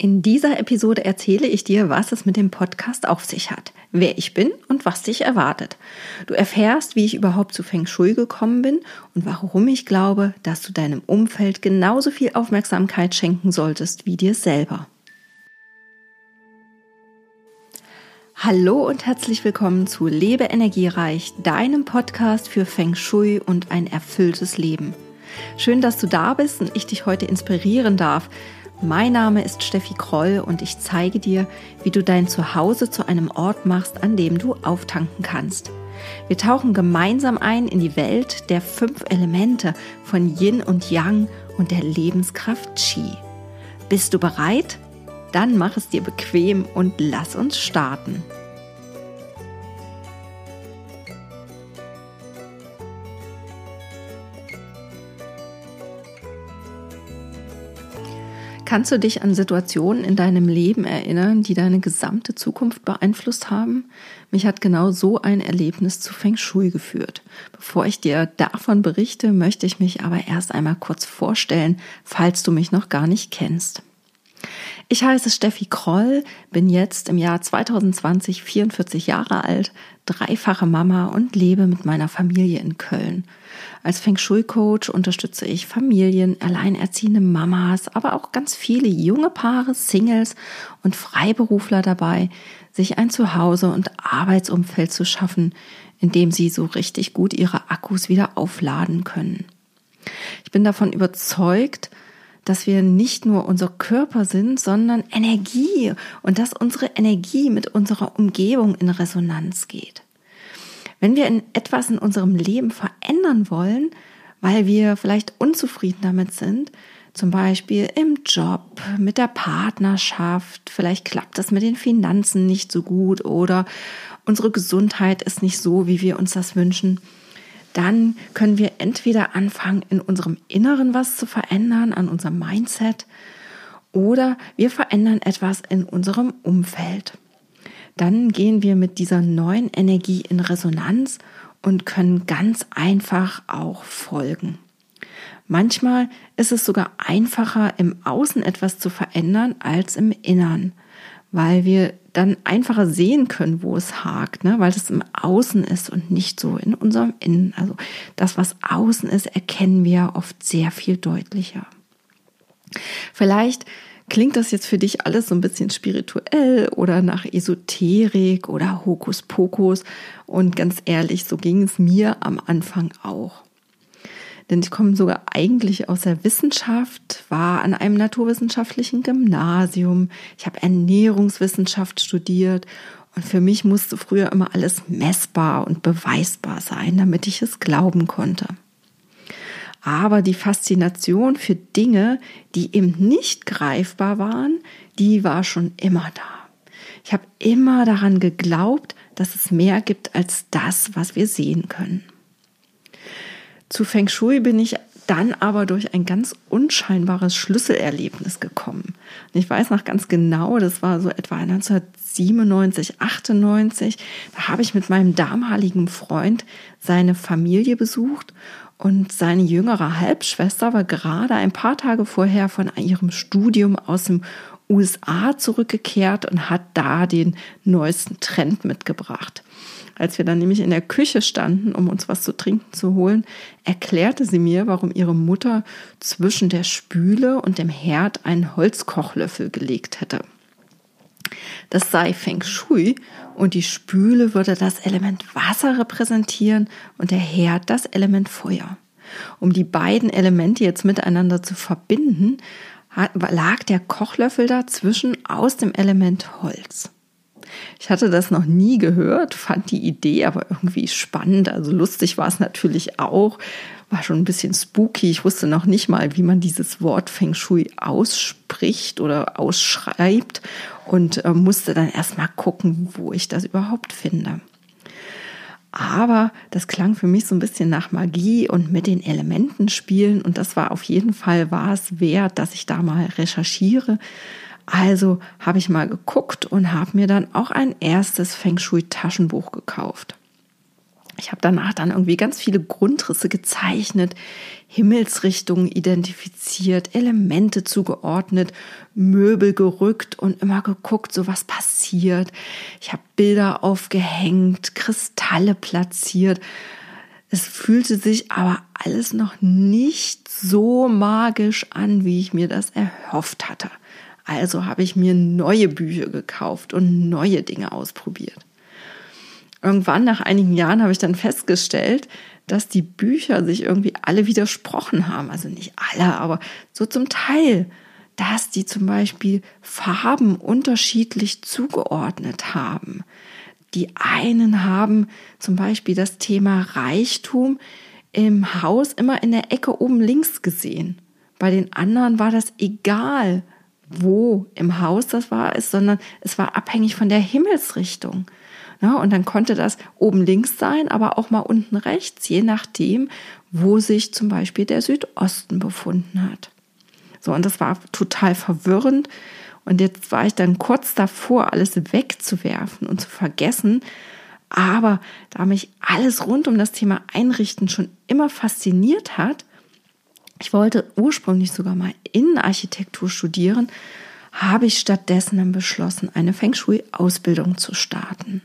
In dieser Episode erzähle ich dir, was es mit dem Podcast auf sich hat, wer ich bin und was dich erwartet. Du erfährst, wie ich überhaupt zu Feng Shui gekommen bin und warum ich glaube, dass du deinem Umfeld genauso viel Aufmerksamkeit schenken solltest wie dir selber. Hallo und herzlich willkommen zu Lebe Energiereich, deinem Podcast für Feng Shui und ein erfülltes Leben. Schön, dass du da bist und ich dich heute inspirieren darf, mein Name ist Steffi Kroll und ich zeige dir, wie du dein Zuhause zu einem Ort machst, an dem du auftanken kannst. Wir tauchen gemeinsam ein in die Welt der fünf Elemente von Yin und Yang und der Lebenskraft Qi. Bist du bereit? Dann mach es dir bequem und lass uns starten. Kannst du dich an Situationen in deinem Leben erinnern, die deine gesamte Zukunft beeinflusst haben? Mich hat genau so ein Erlebnis zu Feng Shui geführt. Bevor ich dir davon berichte, möchte ich mich aber erst einmal kurz vorstellen, falls du mich noch gar nicht kennst. Ich heiße Steffi Kroll, bin jetzt im Jahr 2020 44 Jahre alt, dreifache Mama und lebe mit meiner Familie in Köln. Als Feng Shui Coach unterstütze ich Familien, alleinerziehende Mamas, aber auch ganz viele junge Paare, Singles und Freiberufler dabei, sich ein Zuhause und Arbeitsumfeld zu schaffen, in dem sie so richtig gut ihre Akkus wieder aufladen können. Ich bin davon überzeugt, wir nicht nur unser Körper sind, sondern Energie und dass unsere Energie mit unserer Umgebung in Resonanz geht. Wenn wir in etwas in unserem Leben verändern wollen, weil wir vielleicht unzufrieden damit sind, zum Beispiel im Job, mit der Partnerschaft, vielleicht klappt das mit den Finanzen nicht so gut oder unsere Gesundheit ist nicht so, wie wir uns das wünschen, dann können wir entweder anfangen, in unserem Inneren was zu verändern, an unserem Mindset, oder wir verändern etwas in unserem Umfeld dann gehen wir mit dieser neuen Energie in Resonanz und können ganz einfach auch folgen. Manchmal ist es sogar einfacher, im Außen etwas zu verändern als im Innern, weil wir dann einfacher sehen können, wo es hakt, ne? weil es im Außen ist und nicht so in unserem Innen. Also das, was außen ist, erkennen wir oft sehr viel deutlicher. Vielleicht Klingt das jetzt für dich alles so ein bisschen spirituell oder nach Esoterik oder Hokuspokus? Und ganz ehrlich, so ging es mir am Anfang auch. Denn ich komme sogar eigentlich aus der Wissenschaft, war an einem naturwissenschaftlichen Gymnasium. Ich habe Ernährungswissenschaft studiert und für mich musste früher immer alles messbar und beweisbar sein, damit ich es glauben konnte aber die Faszination für Dinge, die eben nicht greifbar waren, die war schon immer da. Ich habe immer daran geglaubt, dass es mehr gibt als das, was wir sehen können. Zu Feng Shui bin ich dann aber durch ein ganz unscheinbares Schlüsselerlebnis gekommen. Und ich weiß noch ganz genau, das war so etwa 1997, 98. Da habe ich mit meinem damaligen Freund seine Familie besucht und seine jüngere Halbschwester war gerade ein paar Tage vorher von ihrem Studium aus dem USA zurückgekehrt und hat da den neuesten Trend mitgebracht. Als wir dann nämlich in der Küche standen, um uns was zu trinken zu holen, erklärte sie mir, warum ihre Mutter zwischen der Spüle und dem Herd einen Holzkochlöffel gelegt hätte. Das sei Feng Shui und die Spüle würde das Element Wasser repräsentieren und der Herd das Element Feuer. Um die beiden Elemente jetzt miteinander zu verbinden, lag der Kochlöffel dazwischen aus dem Element Holz. Ich hatte das noch nie gehört, fand die Idee aber irgendwie spannend. Also lustig war es natürlich auch, war schon ein bisschen spooky. Ich wusste noch nicht mal, wie man dieses Wort Feng Shui ausspricht oder ausschreibt und äh, musste dann erstmal gucken, wo ich das überhaupt finde. Aber das klang für mich so ein bisschen nach Magie und mit den Elementen spielen und das war auf jeden Fall war es wert, dass ich da mal recherchiere. Also habe ich mal geguckt und habe mir dann auch ein erstes Feng Shui Taschenbuch gekauft. Ich habe danach dann irgendwie ganz viele Grundrisse gezeichnet, Himmelsrichtungen identifiziert, Elemente zugeordnet, Möbel gerückt und immer geguckt, so was passiert. Ich habe Bilder aufgehängt, Kristalle platziert. Es fühlte sich aber alles noch nicht so magisch an, wie ich mir das erhofft hatte. Also habe ich mir neue Bücher gekauft und neue Dinge ausprobiert. Irgendwann nach einigen Jahren habe ich dann festgestellt, dass die Bücher sich irgendwie alle widersprochen haben. Also nicht alle, aber so zum Teil, dass die zum Beispiel Farben unterschiedlich zugeordnet haben. Die einen haben zum Beispiel das Thema Reichtum im Haus immer in der Ecke oben links gesehen. Bei den anderen war das egal, wo im Haus das war, sondern es war abhängig von der Himmelsrichtung. Ja, und dann konnte das oben links sein, aber auch mal unten rechts, je nachdem, wo sich zum Beispiel der Südosten befunden hat. So, und das war total verwirrend. Und jetzt war ich dann kurz davor, alles wegzuwerfen und zu vergessen. Aber da mich alles rund um das Thema Einrichten schon immer fasziniert hat, ich wollte ursprünglich sogar mal Innenarchitektur studieren, habe ich stattdessen dann beschlossen, eine Feng Shui-Ausbildung zu starten.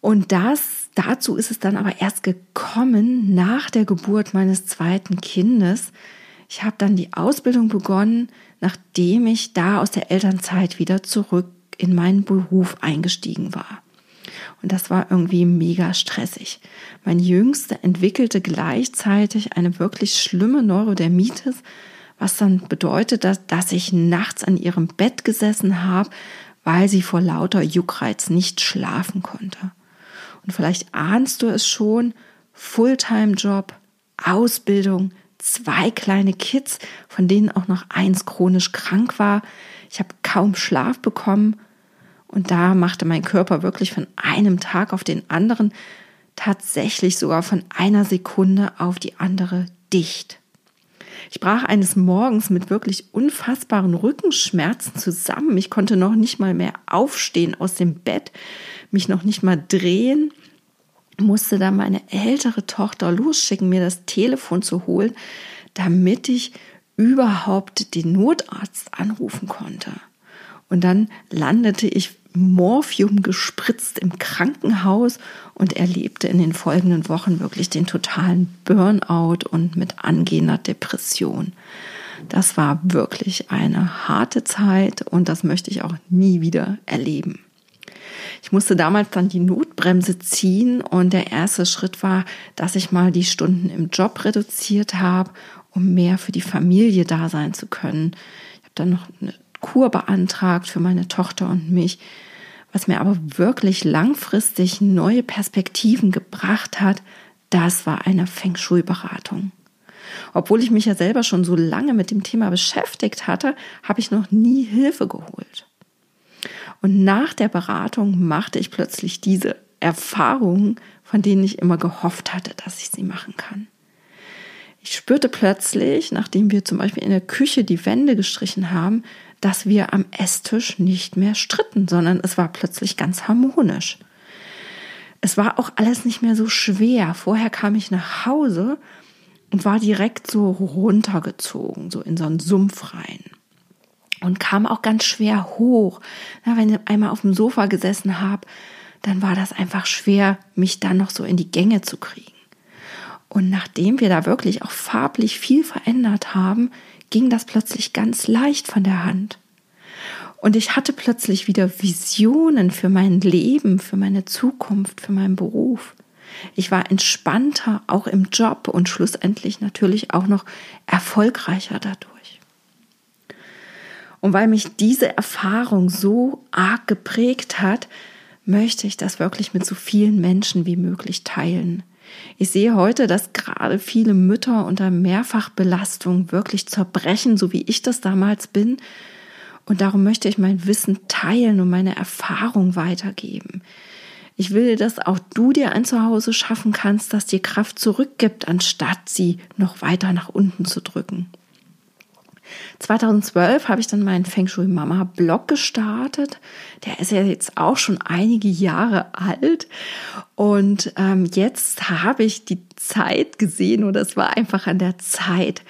Und das, dazu ist es dann aber erst gekommen nach der Geburt meines zweiten Kindes. Ich habe dann die Ausbildung begonnen, nachdem ich da aus der Elternzeit wieder zurück in meinen Beruf eingestiegen war. Das war irgendwie mega stressig. Mein Jüngster entwickelte gleichzeitig eine wirklich schlimme Neurodermitis, was dann bedeutet, dass, dass ich nachts an ihrem Bett gesessen habe, weil sie vor lauter Juckreiz nicht schlafen konnte. Und vielleicht ahnst du es schon, Fulltime-Job, Ausbildung, zwei kleine Kids, von denen auch noch eins chronisch krank war. Ich habe kaum Schlaf bekommen und da machte mein Körper wirklich von einem Tag auf den anderen tatsächlich sogar von einer Sekunde auf die andere dicht. Ich brach eines Morgens mit wirklich unfassbaren Rückenschmerzen zusammen. Ich konnte noch nicht mal mehr aufstehen aus dem Bett mich noch nicht mal drehen, musste dann meine ältere Tochter losschicken, mir das Telefon zu holen, damit ich überhaupt den Notarzt anrufen konnte. Und dann landete ich Morphium gespritzt im Krankenhaus und erlebte in den folgenden Wochen wirklich den totalen Burnout und mit angehender Depression. Das war wirklich eine harte Zeit und das möchte ich auch nie wieder erleben. Ich musste damals dann die Notbremse ziehen und der erste Schritt war, dass ich mal die Stunden im Job reduziert habe, um mehr für die Familie da sein zu können. Ich habe dann noch eine Kur beantragt für meine Tochter und mich, was mir aber wirklich langfristig neue Perspektiven gebracht hat, das war eine Feng Shui-Beratung. Obwohl ich mich ja selber schon so lange mit dem Thema beschäftigt hatte, habe ich noch nie Hilfe geholt. Und nach der Beratung machte ich plötzlich diese Erfahrungen, von denen ich immer gehofft hatte, dass ich sie machen kann. Ich spürte plötzlich, nachdem wir zum Beispiel in der Küche die Wände gestrichen haben, dass wir am Esstisch nicht mehr stritten, sondern es war plötzlich ganz harmonisch. Es war auch alles nicht mehr so schwer. Vorher kam ich nach Hause und war direkt so runtergezogen, so in so einen Sumpf rein und kam auch ganz schwer hoch. Na, wenn ich einmal auf dem Sofa gesessen habe, dann war das einfach schwer, mich dann noch so in die Gänge zu kriegen. Und nachdem wir da wirklich auch farblich viel verändert haben, ging das plötzlich ganz leicht von der Hand. Und ich hatte plötzlich wieder Visionen für mein Leben, für meine Zukunft, für meinen Beruf. Ich war entspannter, auch im Job und schlussendlich natürlich auch noch erfolgreicher dadurch. Und weil mich diese Erfahrung so arg geprägt hat, möchte ich das wirklich mit so vielen Menschen wie möglich teilen. Ich sehe heute, dass gerade viele Mütter unter Mehrfachbelastung wirklich zerbrechen, so wie ich das damals bin. Und darum möchte ich mein Wissen teilen und meine Erfahrung weitergeben. Ich will, dass auch du dir ein Zuhause schaffen kannst, das dir Kraft zurückgibt, anstatt sie noch weiter nach unten zu drücken. 2012 habe ich dann meinen Feng Shui Mama Blog gestartet. Der ist ja jetzt auch schon einige Jahre alt. Und ähm, jetzt habe ich die Zeit gesehen oder es war einfach an der Zeit,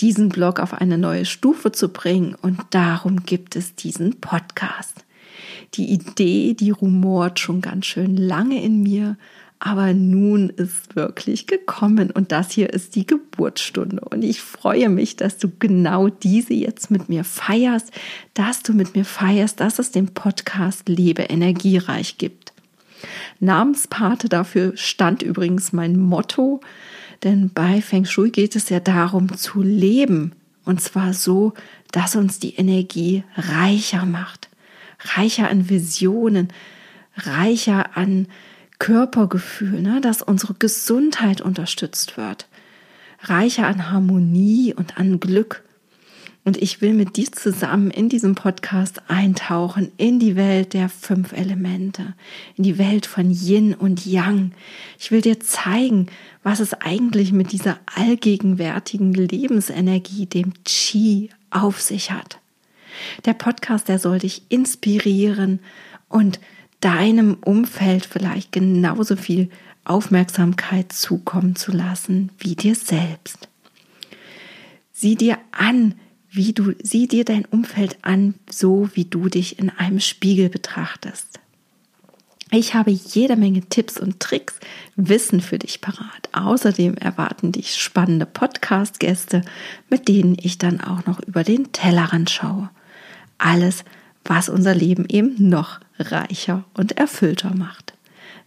diesen Blog auf eine neue Stufe zu bringen. Und darum gibt es diesen Podcast. Die Idee, die rumort schon ganz schön lange in mir, aber nun ist wirklich gekommen und das hier ist die Geburtsstunde. Und ich freue mich, dass du genau diese jetzt mit mir feierst, dass du mit mir feierst, dass es den Podcast Lebe energiereich gibt. Namenspate dafür stand übrigens mein Motto, denn bei Feng Shui geht es ja darum zu leben. Und zwar so, dass uns die Energie reicher macht. Reicher an Visionen, reicher an Körpergefühl, ne, dass unsere Gesundheit unterstützt wird, reicher an Harmonie und an Glück. Und ich will mit dir zusammen in diesem Podcast eintauchen in die Welt der fünf Elemente, in die Welt von Yin und Yang. Ich will dir zeigen, was es eigentlich mit dieser allgegenwärtigen Lebensenergie, dem Qi, auf sich hat. Der Podcast, der soll dich inspirieren und deinem Umfeld vielleicht genauso viel Aufmerksamkeit zukommen zu lassen wie dir selbst. Sieh dir an, wie du, sieh dir dein Umfeld an, so wie du dich in einem Spiegel betrachtest. Ich habe jede Menge Tipps und Tricks, Wissen für dich parat. Außerdem erwarten dich spannende Podcast-Gäste, mit denen ich dann auch noch über den Tellerrand schaue. Alles, was unser Leben eben noch reicher und erfüllter macht.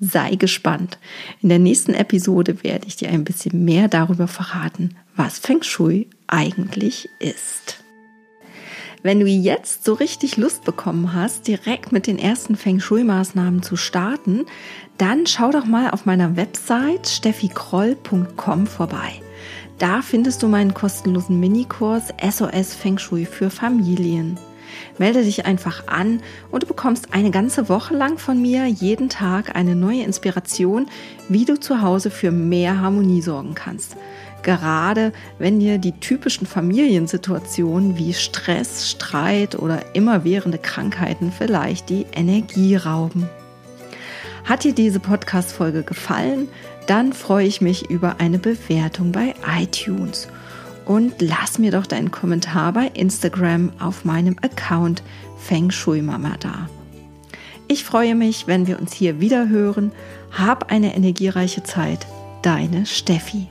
Sei gespannt. In der nächsten Episode werde ich dir ein bisschen mehr darüber verraten, was Feng Shui eigentlich ist. Wenn du jetzt so richtig Lust bekommen hast, direkt mit den ersten Feng Shui-Maßnahmen zu starten, dann schau doch mal auf meiner Website steffikroll.com vorbei. Da findest du meinen kostenlosen Minikurs SOS Feng Shui für Familien. Melde dich einfach an und du bekommst eine ganze Woche lang von mir jeden Tag eine neue Inspiration, wie du zu Hause für mehr Harmonie sorgen kannst. Gerade wenn dir die typischen Familiensituationen wie Stress, Streit oder immerwährende Krankheiten vielleicht die Energie rauben. Hat dir diese Podcast-Folge gefallen? Dann freue ich mich über eine Bewertung bei iTunes und lass mir doch deinen Kommentar bei Instagram auf meinem Account Feng Shui Mama da. Ich freue mich, wenn wir uns hier wieder hören. Hab eine energiereiche Zeit. Deine Steffi.